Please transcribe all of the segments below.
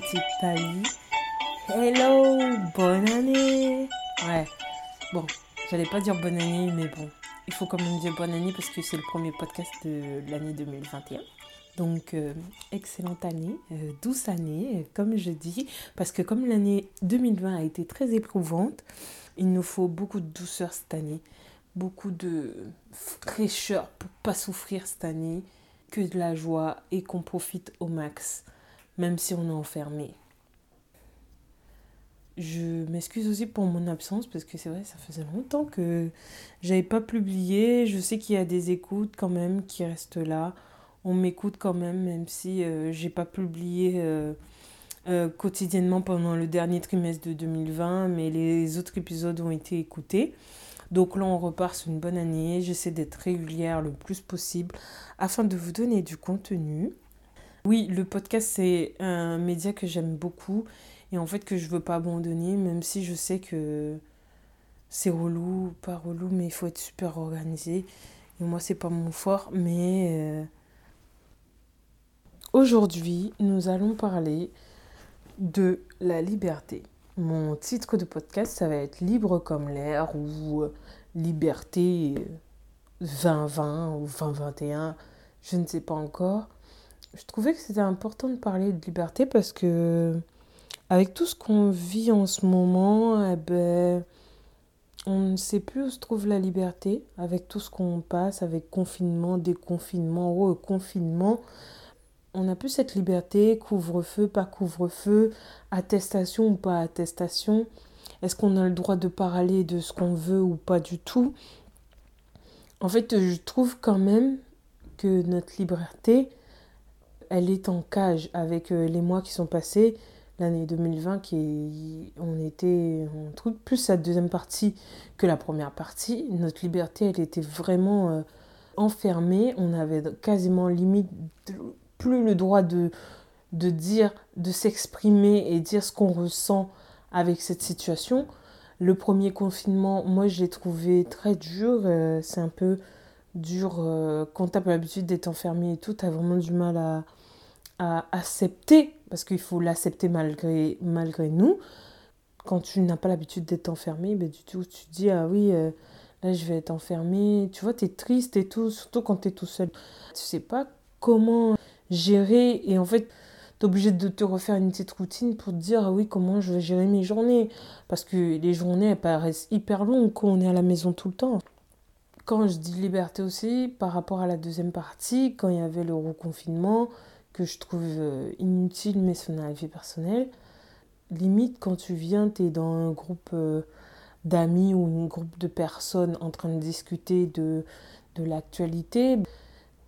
petite Tali. Hello, bonne année. Ouais, bon, j'allais pas dire bonne année, mais bon, il faut quand même dire bonne année parce que c'est le premier podcast de l'année 2021. Donc, euh, excellente année, euh, douce année, comme je dis, parce que comme l'année 2020 a été très éprouvante, il nous faut beaucoup de douceur cette année, beaucoup de fraîcheur pour pas souffrir cette année, que de la joie et qu'on profite au max, même si on est enfermé. Je m'excuse aussi pour mon absence parce que c'est vrai, ça faisait longtemps que j'avais pas publié. Je sais qu'il y a des écoutes quand même qui restent là. On m'écoute quand même, même si euh, j'ai pas publié euh, euh, quotidiennement pendant le dernier trimestre de 2020, mais les autres épisodes ont été écoutés. Donc là, on repart sur une bonne année. J'essaie d'être régulière le plus possible afin de vous donner du contenu. Oui, le podcast, c'est un média que j'aime beaucoup et en fait que je veux pas abandonner, même si je sais que c'est relou, pas relou, mais il faut être super organisé. Et moi, c'est pas mon fort, mais euh, aujourd'hui, nous allons parler de la liberté. Mon titre de podcast, ça va être Libre comme l'air ou euh, Liberté 2020 ou 2021, je ne sais pas encore. Je trouvais que c'était important de parler de liberté parce que avec tout ce qu'on vit en ce moment, eh ben, on ne sait plus où se trouve la liberté avec tout ce qu'on passe, avec confinement, déconfinement, reconfinement. On n'a plus cette liberté, couvre-feu, pas couvre-feu, attestation ou pas attestation. Est-ce qu'on a le droit de parler de ce qu'on veut ou pas du tout? En fait, je trouve quand même que notre liberté, elle est en cage avec euh, les mois qui sont passés. L'année 2020, qui on était on trouve plus la deuxième partie que la première partie. Notre liberté, elle était vraiment euh, enfermée. On avait quasiment limite plus le droit de, de dire, de s'exprimer et dire ce qu'on ressent avec cette situation. Le premier confinement, moi, je l'ai trouvé très dur. Euh, c'est un peu dur quand tu as l'habitude d'être enfermé et tout. Tu as vraiment du mal à, à accepter, parce qu'il faut l'accepter malgré, malgré nous. Quand tu n'as pas l'habitude d'être enfermé, ben, du tout, tu te dis, ah oui, euh, là, je vais être enfermé. Tu vois, tu es triste et tout, surtout quand tu es tout seul. Tu sais pas comment gérer. Et en fait, obligé de te refaire une petite routine pour te dire ah oui comment je vais gérer mes journées parce que les journées elles paraissent hyper longues quand on est à la maison tout le temps quand je dis liberté aussi par rapport à la deuxième partie quand il y avait le reconfinement que je trouve euh, inutile mais c'est une vie personnelle limite quand tu viens tu es dans un groupe euh, d'amis ou un groupe de personnes en train de discuter de, de l'actualité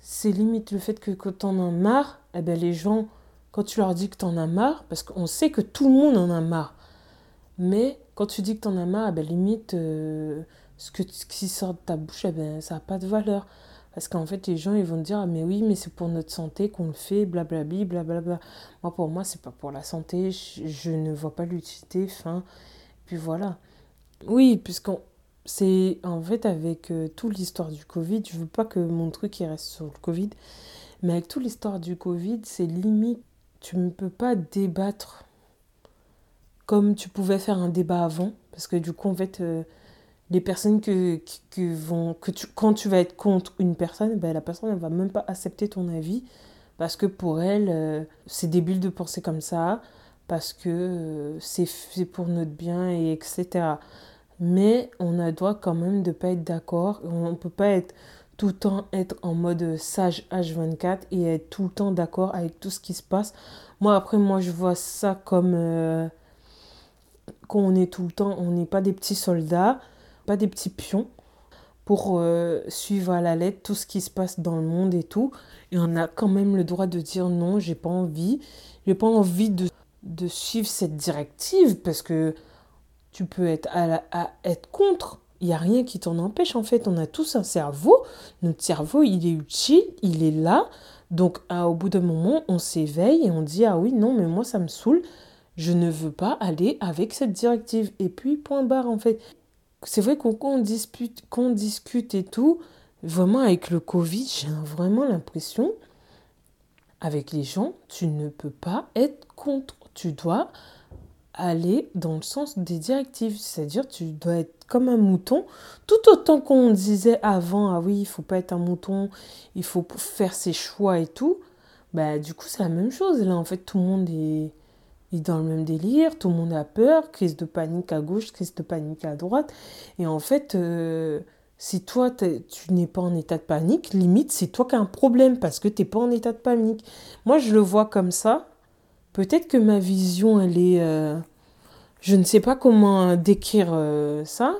c'est limite le fait que quand on en a marre eh ben les gens quand tu leur dis que tu en as marre, parce qu'on sait que tout le monde en a marre, mais quand tu dis que tu en as marre, eh ben, limite, euh, ce, que, qui sort de ta bouche, eh ben, ça n'a pas de valeur. Parce qu'en fait, les gens, ils vont dire, ah, mais oui, mais c'est pour notre santé qu'on le fait, blablabli, blablabla. Moi, pour moi, c'est pas pour la santé, je, ne vois pas l'utilité, fin. Puis voilà. Oui, puisqu'on c'est en fait avec euh, toute l'histoire du Covid, je veux pas que mon truc il reste sur le Covid, mais avec toute l'histoire du Covid, c'est limite tu ne peux pas débattre comme tu pouvais faire un débat avant. Parce que du coup, en fait, euh, les personnes que, vont. Que tu, quand tu vas être contre une personne, ben, la personne ne va même pas accepter ton avis. Parce que pour elle, euh, c'est débile de penser comme ça. Parce que euh, c'est pour notre bien, et etc. Mais on a le droit quand même de ne pas être d'accord. On ne peut pas être tout le temps être en mode sage H24 et être tout le temps d'accord avec tout ce qui se passe. Moi, après, moi, je vois ça comme euh, qu'on est tout le temps, on n'est pas des petits soldats, pas des petits pions pour euh, suivre à la lettre tout ce qui se passe dans le monde et tout. Et on a quand même le droit de dire non, j'ai pas envie. J'ai pas envie de, suivre cette directive parce que tu peux être, à, à être contre il n'y a rien qui t'en empêche en fait. On a tous un cerveau. Notre cerveau, il est utile, il est là. Donc au bout d'un moment, on s'éveille et on dit ah oui, non, mais moi ça me saoule. Je ne veux pas aller avec cette directive. Et puis point barre en fait. C'est vrai qu'on dispute, qu'on discute et tout. Vraiment avec le Covid, j'ai vraiment l'impression avec les gens, tu ne peux pas être contre tu dois aller dans le sens des directives. C'est-à-dire, tu dois être comme un mouton. Tout autant qu'on disait avant, ah oui, il faut pas être un mouton, il faut faire ses choix et tout. Bah, du coup, c'est la même chose. Là, en fait, tout le monde est, est dans le même délire, tout le monde a peur, crise de panique à gauche, crise de panique à droite. Et en fait, euh, si toi, tu n'es pas en état de panique, limite, c'est toi qui as un problème parce que tu n'es pas en état de panique. Moi, je le vois comme ça. Peut-être que ma vision, elle est... Euh, je ne sais pas comment décrire euh, ça,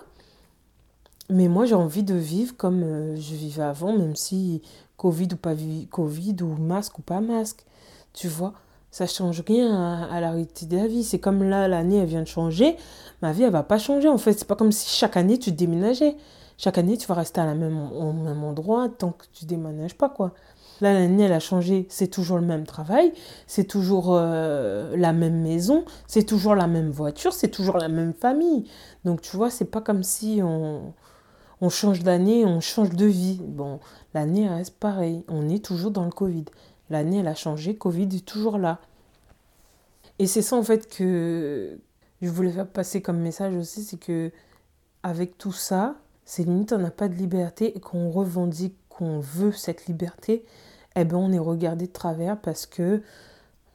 mais moi, j'ai envie de vivre comme je vivais avant, même si Covid ou pas Covid, ou masque ou pas masque. Tu vois, ça change rien à, la réalité de la vie. C'est comme là, l'année, elle vient de changer. Ma vie, elle va pas changer. En fait, c'est pas comme si chaque année, tu déménageais. Chaque année, tu vas rester à la même, au même endroit tant que tu déménages pas, quoi. Là, l'année, elle a changé. C'est toujours le même travail, c'est toujours euh, la même maison, c'est toujours la même voiture, c'est toujours la même famille. Donc, tu vois, c'est pas comme si on, on change d'année, on change de vie. Bon, l'année reste pareil. On est toujours dans le Covid. L'année, elle a changé, Covid est toujours là. Et c'est ça, en fait, que je voulais faire passer comme message aussi, c'est que avec tout ça, c'est limite on n'a pas de liberté et qu'on revendique qu'on veut cette liberté, eh ben on est regardé de travers parce que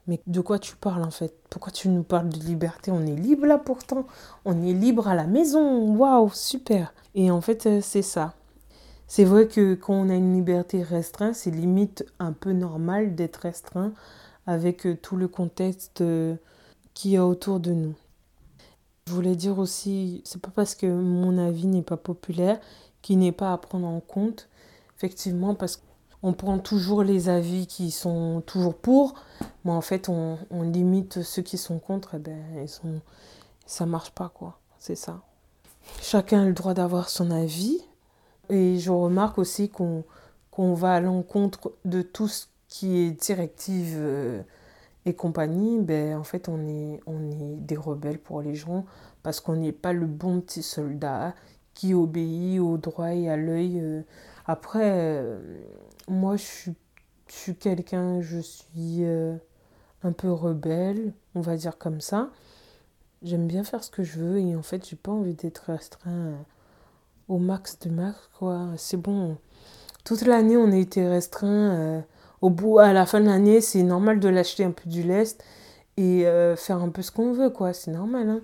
mais de quoi tu parles en fait? Pourquoi tu nous parles de liberté? On est libre là pourtant. On est libre à la maison. Waouh, super. Et en fait, euh, c'est ça. C'est vrai que quand on a une liberté restreinte, c'est limite un peu normal d'être restreint avec euh, tout le contexte euh, qui y a autour de nous. Je voulais dire aussi, c'est pas parce que mon avis n'est pas populaire qu'il n'est pas à prendre en compte effectivement, parce qu'on prend toujours les avis qui sont toujours pour, mais en fait, on, limite ceux qui sont contre, et eh ben, ils sont, ça marche pas, quoi. C'est ça. Chacun a le droit d'avoir son avis, et je remarque aussi qu'on va à l'encontre de tout ce qui est directive euh, et compagnie, ben, en fait, on est, on est des rebelles pour les gens parce qu'on n'est pas le bon petit soldat qui obéit au droit et à l'œil euh, après, euh, moi, je suis, je suis quelqu'un, je suis un peu rebelle, on va dire comme ça. J'aime bien faire ce que je veux et en fait, j'ai pas envie d'être restreint au max de max, quoi. C'est bon. Toute l'année, on a été restreint. au bout, à la fin de l'année, c'est normal de lâcher un peu du lest et faire un peu ce qu'on veut, quoi. C'est normal, hein.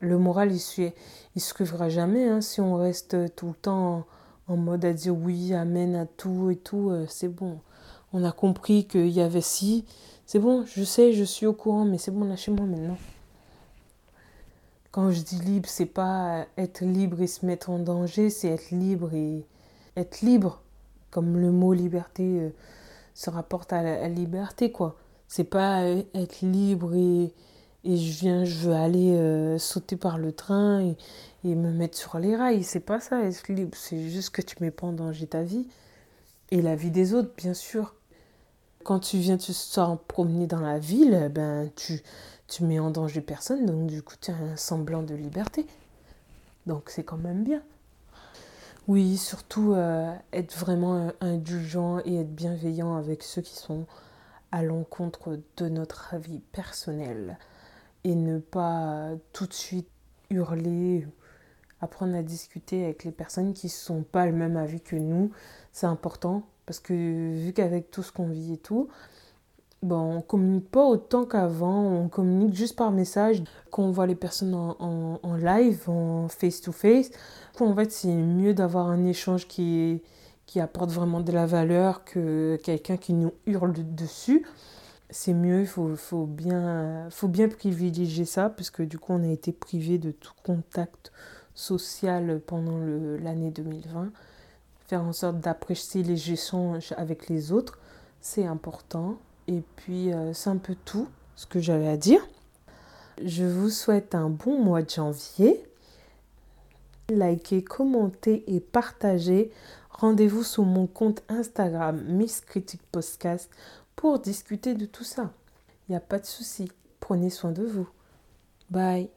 Le moral, il ne il suivra jamais hein, si on reste tout le temps en mode à dire oui, amen à tout et tout, euh, c'est bon. On a compris qu'il y avait si, c'est bon, je sais, je suis au courant, mais c'est bon, lâchez-moi maintenant. Quand je dis libre, c'est pas être libre et se mettre en danger, c'est être libre et être libre, comme le mot liberté euh, se rapporte à la liberté, quoi. C'est pas euh, être libre et, et je viens, je veux aller euh, sauter par le train et, et, me mettre sur les rails. C'est pas ça, être libre. C'est juste que tu mets pas en danger ta vie et la vie des autres, bien sûr. Quand tu viens, tu sors promener dans la ville, ben tu, tu mets en danger personne, donc du coup tu as un semblant de liberté. Donc c'est quand même bien. Oui, surtout euh, être vraiment euh, indulgent et être bienveillant avec ceux qui sont à l'encontre de notre avis personnel et ne pas tout de suite hurler, apprendre à discuter avec les personnes qui ne sont pas le même avis que nous, c'est important parce que vu qu'avec tout ce qu'on vit et tout, bon, on communique pas autant qu'avant, on communique juste par message. Quand on voit les personnes en, en, live, en face-to-face, en fait, c'est mieux d'avoir un échange qui, qui apporte vraiment de la valeur que quelqu'un qui nous hurle dessus c'est mieux, il faut, faut, bien, faut bien privilégier ça, puisque du coup on a été privé de tout contact social pendant l'année 2020. Faire en sorte d'apprécier les échanges avec les autres, c'est important. Et puis euh, c'est un peu tout ce que j'avais à dire. Je vous souhaite un bon mois de janvier. Likez, commentez et partagez. Rendez-vous sur mon compte Instagram Miss Critique pour discuter de tout ça. Il n'y a pas de souci. Prenez soin de vous. Bye.